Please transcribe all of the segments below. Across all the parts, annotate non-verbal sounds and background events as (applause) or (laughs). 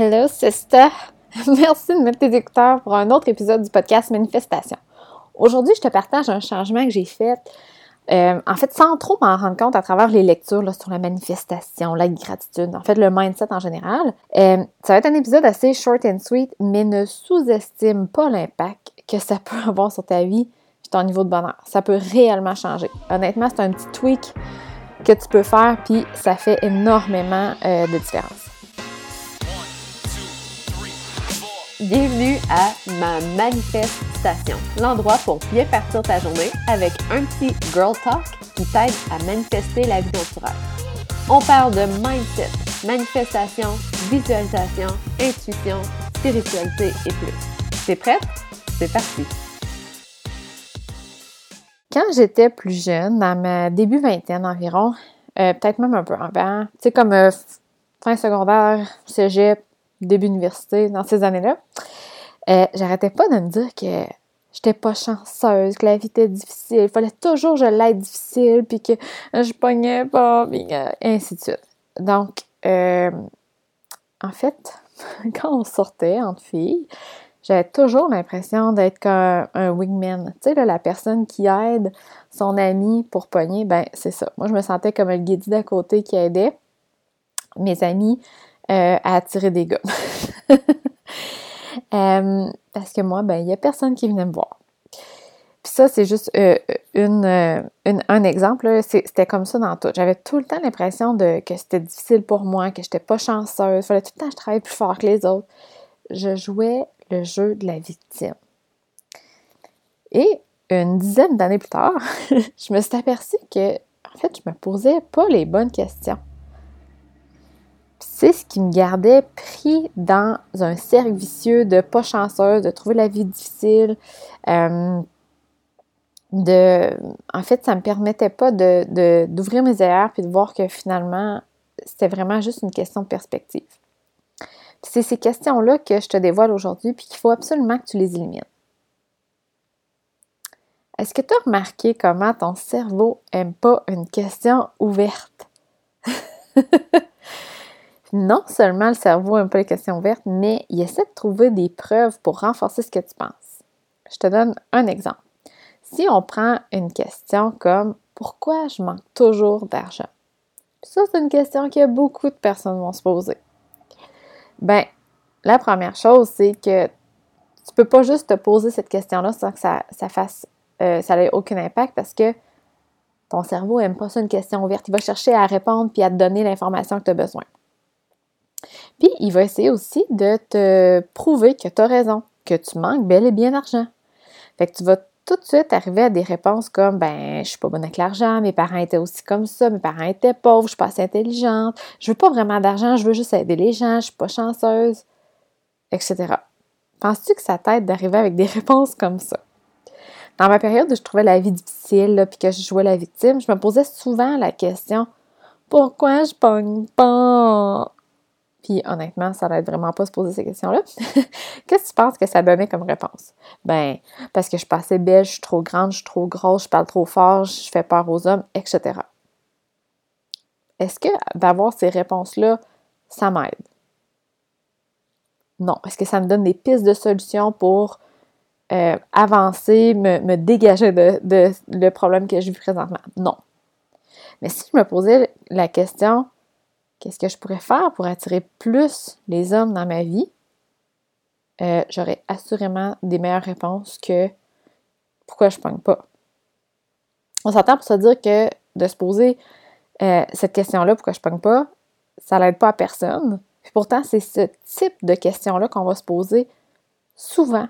Hello, sister! (laughs) Merci de mettre tes écouteurs pour un autre épisode du podcast Manifestation. Aujourd'hui, je te partage un changement que j'ai fait, euh, en fait, sans trop m'en rendre compte à travers les lectures sur la manifestation, la gratitude, en fait, le mindset en général. Euh, ça va être un épisode assez short and sweet, mais ne sous-estime pas l'impact que ça (laughs) peut avoir sur ta vie et ton niveau de bonheur. Ça peut réellement changer. Honnêtement, c'est un petit tweak que tu peux faire, puis ça fait énormément euh, de différence. Bienvenue à ma manifestation, l'endroit pour bien partir ta journée avec un petit girl talk qui t'aide à manifester la vie rêves. On parle de mindset, manifestation, visualisation, intuition, spiritualité et plus. T'es prête? C'est parti! Quand j'étais plus jeune, dans ma début vingtaine environ, euh, peut-être même un peu avant, tu sais, comme euh, fin secondaire, cégep, début université, dans ces années-là, euh, j'arrêtais pas de me dire que j'étais pas chanceuse, que la vie était difficile, il fallait toujours que je l'aide difficile, puis que je pognais pas, puis ainsi de suite. Donc, euh, en fait, (laughs) quand on sortait entre filles, j'avais toujours l'impression d'être comme un wingman. Tu sais, la personne qui aide son ami pour pogner, ben c'est ça. Moi, je me sentais comme le guide d'à côté qui aidait mes amis à attirer des gars. (laughs) Euh, parce que moi, ben, il n'y a personne qui venait me voir. Puis ça, c'est juste euh, une, un exemple. C'était comme ça dans tout. J'avais tout le temps l'impression que c'était difficile pour moi, que je n'étais pas chanceuse. Fallait tout le temps que je travaille plus fort que les autres. Je jouais le jeu de la victime. Et une dizaine d'années plus tard, (laughs) je me suis aperçue que, en fait, je me posais pas les bonnes questions c'est ce qui me gardait pris dans un cercle vicieux de pas chanceuse, de trouver la vie difficile. Euh, de, en fait, ça me permettait pas de, d'ouvrir mes erreurs puis de voir que finalement, c'était vraiment juste une question de perspective. c'est ces questions-là que je te dévoile aujourd'hui puis qu'il faut absolument que tu les élimines. Est-ce que tu as remarqué comment ton cerveau aime pas une question ouverte? (laughs) non seulement le cerveau n'aime pas les questions ouvertes, mais il essaie de trouver des preuves pour renforcer ce que tu penses. Je te donne un exemple. Si on prend une question comme pourquoi je manque toujours d'argent? Ça, c'est une question que beaucoup de personnes vont se poser. Ben, la première chose, c'est que tu peux pas juste te poser cette question-là sans que ça, fasse, euh, ça n'ait aucun impact parce que ton cerveau n'aime pas ça une question ouverte. Il va chercher à répondre puis à te donner l'information que tu as besoin. Il va essayer aussi de te prouver que tu as raison, que tu manques bel et bien d'argent. Fait que tu vas tout de suite arriver à des réponses comme ben je suis pas bonne avec l'argent, mes parents étaient aussi comme ça, mes parents étaient pauvres, je suis pas assez intelligente, je veux pas vraiment d'argent, je veux juste aider les gens, je suis pas chanceuse, etc. Penses-tu que ça t'aide d'arriver avec des (laughs) réponses comme ça? Dans ma période où je trouvais la vie difficile, puis que je jouais la victime, je me posais souvent la question pourquoi je pogne pas? Puis honnêtement, ça n'aide vraiment pas à se poser ces questions-là. (laughs) Qu'est-ce que tu penses que ça donnait comme réponse? Ben, parce que je suis pas belle, je suis trop grande, je suis trop grosse, je parle trop fort, je fais peur aux hommes, etc. Est-ce que d'avoir ces réponses-là, ça m'aide? Non. Est-ce que ça me donne des pistes de solutions pour euh, avancer, me, dégager de, de, le problème que je vis présentement? Non. Mais si je me posais la question, Qu'est-ce que je pourrais faire pour attirer plus les hommes dans ma vie? Euh, j'aurais assurément des meilleures réponses que pourquoi je ne pogne pas. On s'entend pour se dire que de se poser euh, cette question-là, pourquoi je ne pogne pas, ça n'aide pas à personne. Puis pourtant, c'est ce type de questions-là qu'on va se poser souvent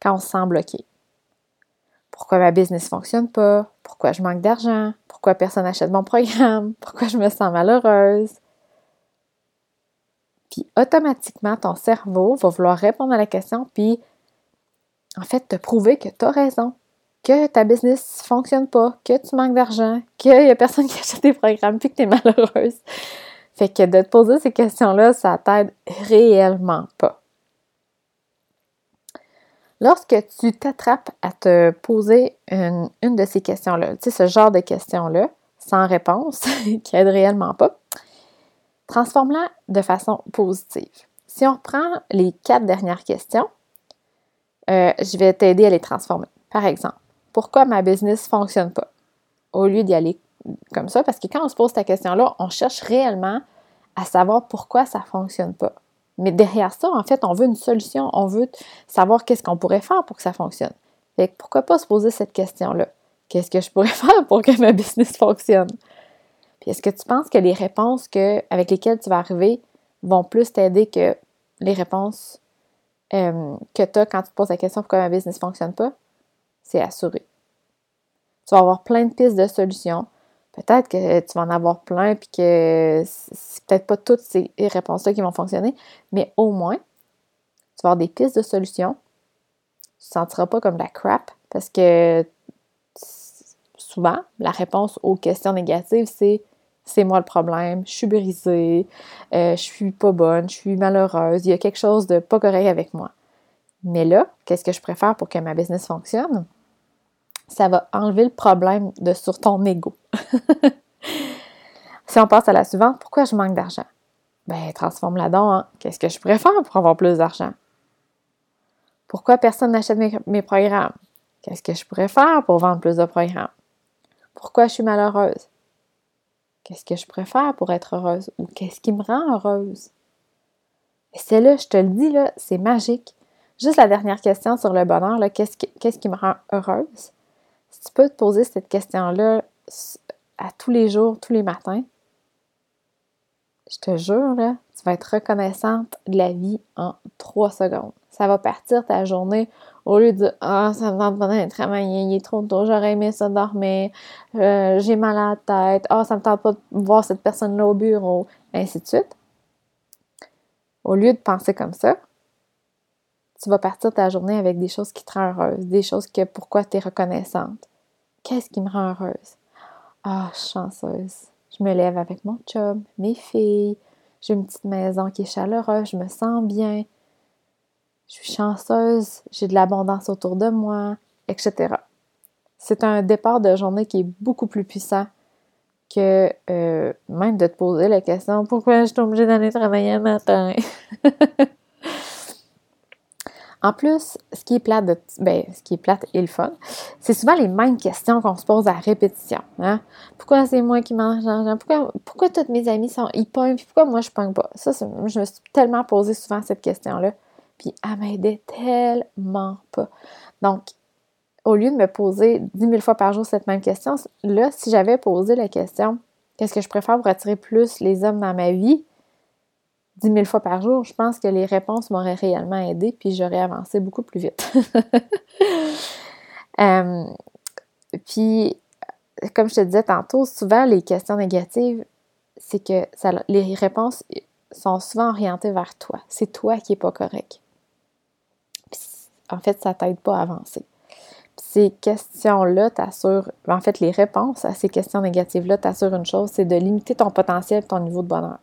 quand on se sent bloqué. Pourquoi ma business ne fonctionne pas? Pourquoi je manque d'argent? Pourquoi personne n'achète mon programme? (laughs) Pourquoi je me sens malheureuse? Puis automatiquement, ton cerveau va vouloir répondre à la question, puis en fait te prouver que tu as raison, que ta business ne fonctionne pas, que tu manques d'argent, qu'il n'y a personne (laughs) qui achète tes programmes, puis que tu es malheureuse. Fait que de te poser ces questions-là, ça t'aide réellement pas. Lorsque tu t'attrapes à te poser une, de ces questions-là, tu sais, ce genre de questions-là, sans réponse, (laughs) qui aide réellement pas, transforme-la de façon positive. si on reprend les quatre dernières questions, euh, je vais t'aider à les transformer. Par exemple, pourquoi ma business ne fonctionne pas? Au lieu d'y aller comme ça, parce que quand on se pose cette question-là, on cherche réellement à savoir pourquoi ça ne fonctionne pas. Mais derrière ça, en fait, on veut une solution, on veut savoir qu'est-ce qu'on pourrait faire pour que ça fonctionne. Fait que pourquoi pas se poser cette question-là? Qu'est-ce que je pourrais (laughs) faire pour que ma business fonctionne? Puis est-ce que tu penses que les réponses que, avec lesquelles tu vas arriver vont plus t'aider que les réponses euh, que tu as quand tu te poses la question pourquoi ma business ne fonctionne pas? C'est assuré. Tu vas avoir plein de pistes de solutions. Peut-être que tu vas en avoir plein puis que c'est peut-être pas toutes ces réponses-là qui vont fonctionner, mais au moins, tu vas avoir des pistes de solutions. Tu ne te sentiras pas comme la crap parce que souvent, la réponse aux questions négatives, c'est c'est moi le problème, je suis brisée, euh, je suis pas bonne, je suis malheureuse, il y a quelque chose de pas correct avec moi. Mais là, qu'est-ce que je préfère pour que ma business fonctionne? Ça va enlever le problème de sur ton ego. (laughs) si on passe à la suivante, pourquoi je manque d'argent? Ben, transforme-la donc hein. Qu'est-ce que je préfère pour avoir plus d'argent? Pourquoi personne n'achète mes, mes programmes? Qu'est-ce que je pourrais faire pour vendre plus de programmes? Pourquoi je suis malheureuse? Qu'est-ce que je préfère pour être heureuse? Ou qu'est-ce qui me rend heureuse? Et c'est là, je te le dis, là, c'est magique. Juste la dernière question sur le bonheur, qu'est-ce qui me rend heureuse? Si tu peux te poser cette question-là à tous les jours, tous les matins, je te jure, là, tu vas être reconnaissante de la vie en trois secondes. Ça va partir ta journée au lieu de Ah, ça me tente pas d'aller travailler, il est trop tôt, j'aurais aimé ça dormir, euh, j'ai mal à la tête, ah, ça me tente pas de voir cette personne-là au bureau, ainsi de suite. Au lieu de penser comme ça, tu vas partir ta journée avec des choses qui te rendent heureuse, des choses que pourquoi tu es reconnaissante. Qu'est-ce qui me rend heureuse? Ah, chanceuse. Je me lève avec mon chum, mes filles, j'ai une petite maison qui est chaleureuse, je me sens bien, je suis chanceuse, j'ai de l'abondance autour de moi, etc. C'est un départ de journée qui est beaucoup plus puissant que euh, même de te poser la question pourquoi je suis obligée d'aller travailler un matin? (laughs) en plus, ce qui est plate, de, ben, ce qui est plate et le fun, c'est souvent les mêmes questions qu'on se pose à répétition. Hein? Pourquoi c'est moi qui mange l'argent? Pourquoi, pourquoi toutes mes amis sont ils pognent? Pourquoi moi je pogne pas? Ça, je me suis tellement posé souvent cette question-là. Puis elle m'aidait tellement pas. Donc, au lieu de me poser 10 000 fois par jour cette même question, là, si j'avais posé la question qu'est-ce que je préfère pour attirer plus les hommes dans ma vie 10 000 fois par jour, je pense que les réponses m'auraient réellement aidé, puis j'aurais avancé beaucoup plus vite. (laughs) Euh, puis, comme je te disais tantôt, souvent les questions négatives, c'est que les réponses sont souvent orientées vers toi. C'est toi qui n'es pas correct en fait, ça t'aide pas à avancer. ces questions-là t'assurent, en fait, les réponses à ces questions négatives-là t'assurent une chose, c'est de limiter ton potentiel, ton niveau de bonheur.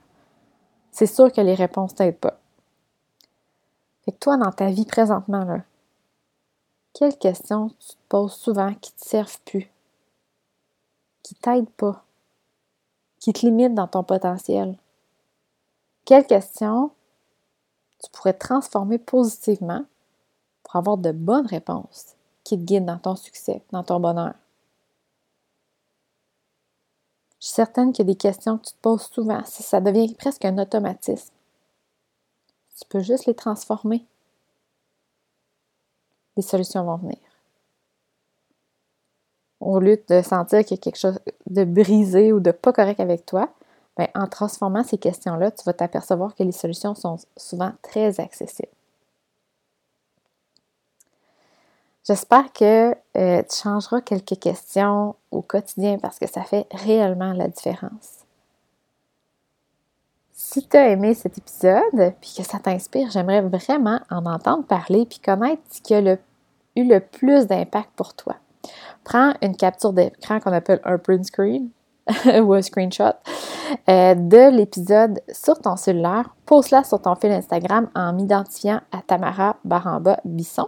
C'est sûr que les réponses t'aident pas. Fait que toi, dans ta vie présentement, là, quelles questions tu te poses souvent qui ne te servent plus, qui t'aident pas, qui te limitent dans ton potentiel? Quelles questions tu pourrais transformer positivement pour avoir de bonnes réponses qui te guident dans ton succès, dans ton bonheur? Je suis certaine qu'il y a des questions que tu te poses souvent, si ça devient presque un automatisme. Tu peux juste les transformer. Les solutions vont venir. Au lieu de sentir qu'il y a quelque chose de brisé ou de pas correct avec toi, ben, en transformant ces questions-là, tu vas t'apercevoir que les solutions sont souvent très accessibles. J'espère que euh, tu changeras quelques questions au quotidien parce que ça fait réellement la différence. Si tu as aimé cet épisode puis que ça t'inspire, j'aimerais vraiment en entendre parler puis connaître ce qui a eu le plus d'impact pour toi. Prends une capture d'écran qu'on appelle un print screen (laughs) ou un screenshot euh, de l'épisode sur ton cellulaire. Pose-la sur ton fil Instagram en m'identifiant à Tamara Baramba Bisson.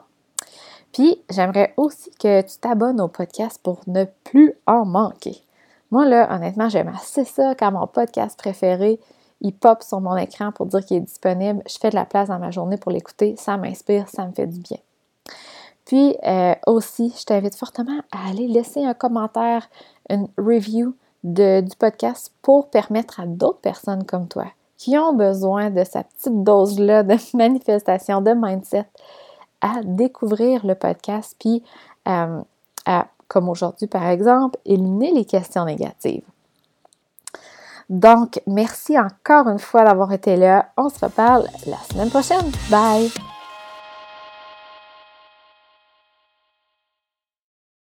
Puis, j'aimerais aussi que tu t'abonnes au podcast pour ne plus en manquer. Moi, là, honnêtement, j'aime assez ça quand mon podcast préféré il pop sur mon écran pour dire qu'il est disponible. Je fais de la place dans ma journée pour l'écouter. Ça m'inspire, ça me fait du bien. Puis euh, aussi, je t'invite fortement à aller laisser un commentaire, une review du podcast pour permettre à d'autres personnes comme toi qui ont besoin de sa petite dose-là de (laughs) manifestation, de mindset, à découvrir le podcast, puis euh, à, comme aujourd'hui par exemple, éliminer les questions négatives. Donc, merci encore une fois d'avoir été là. On se reparle la semaine prochaine. Bye!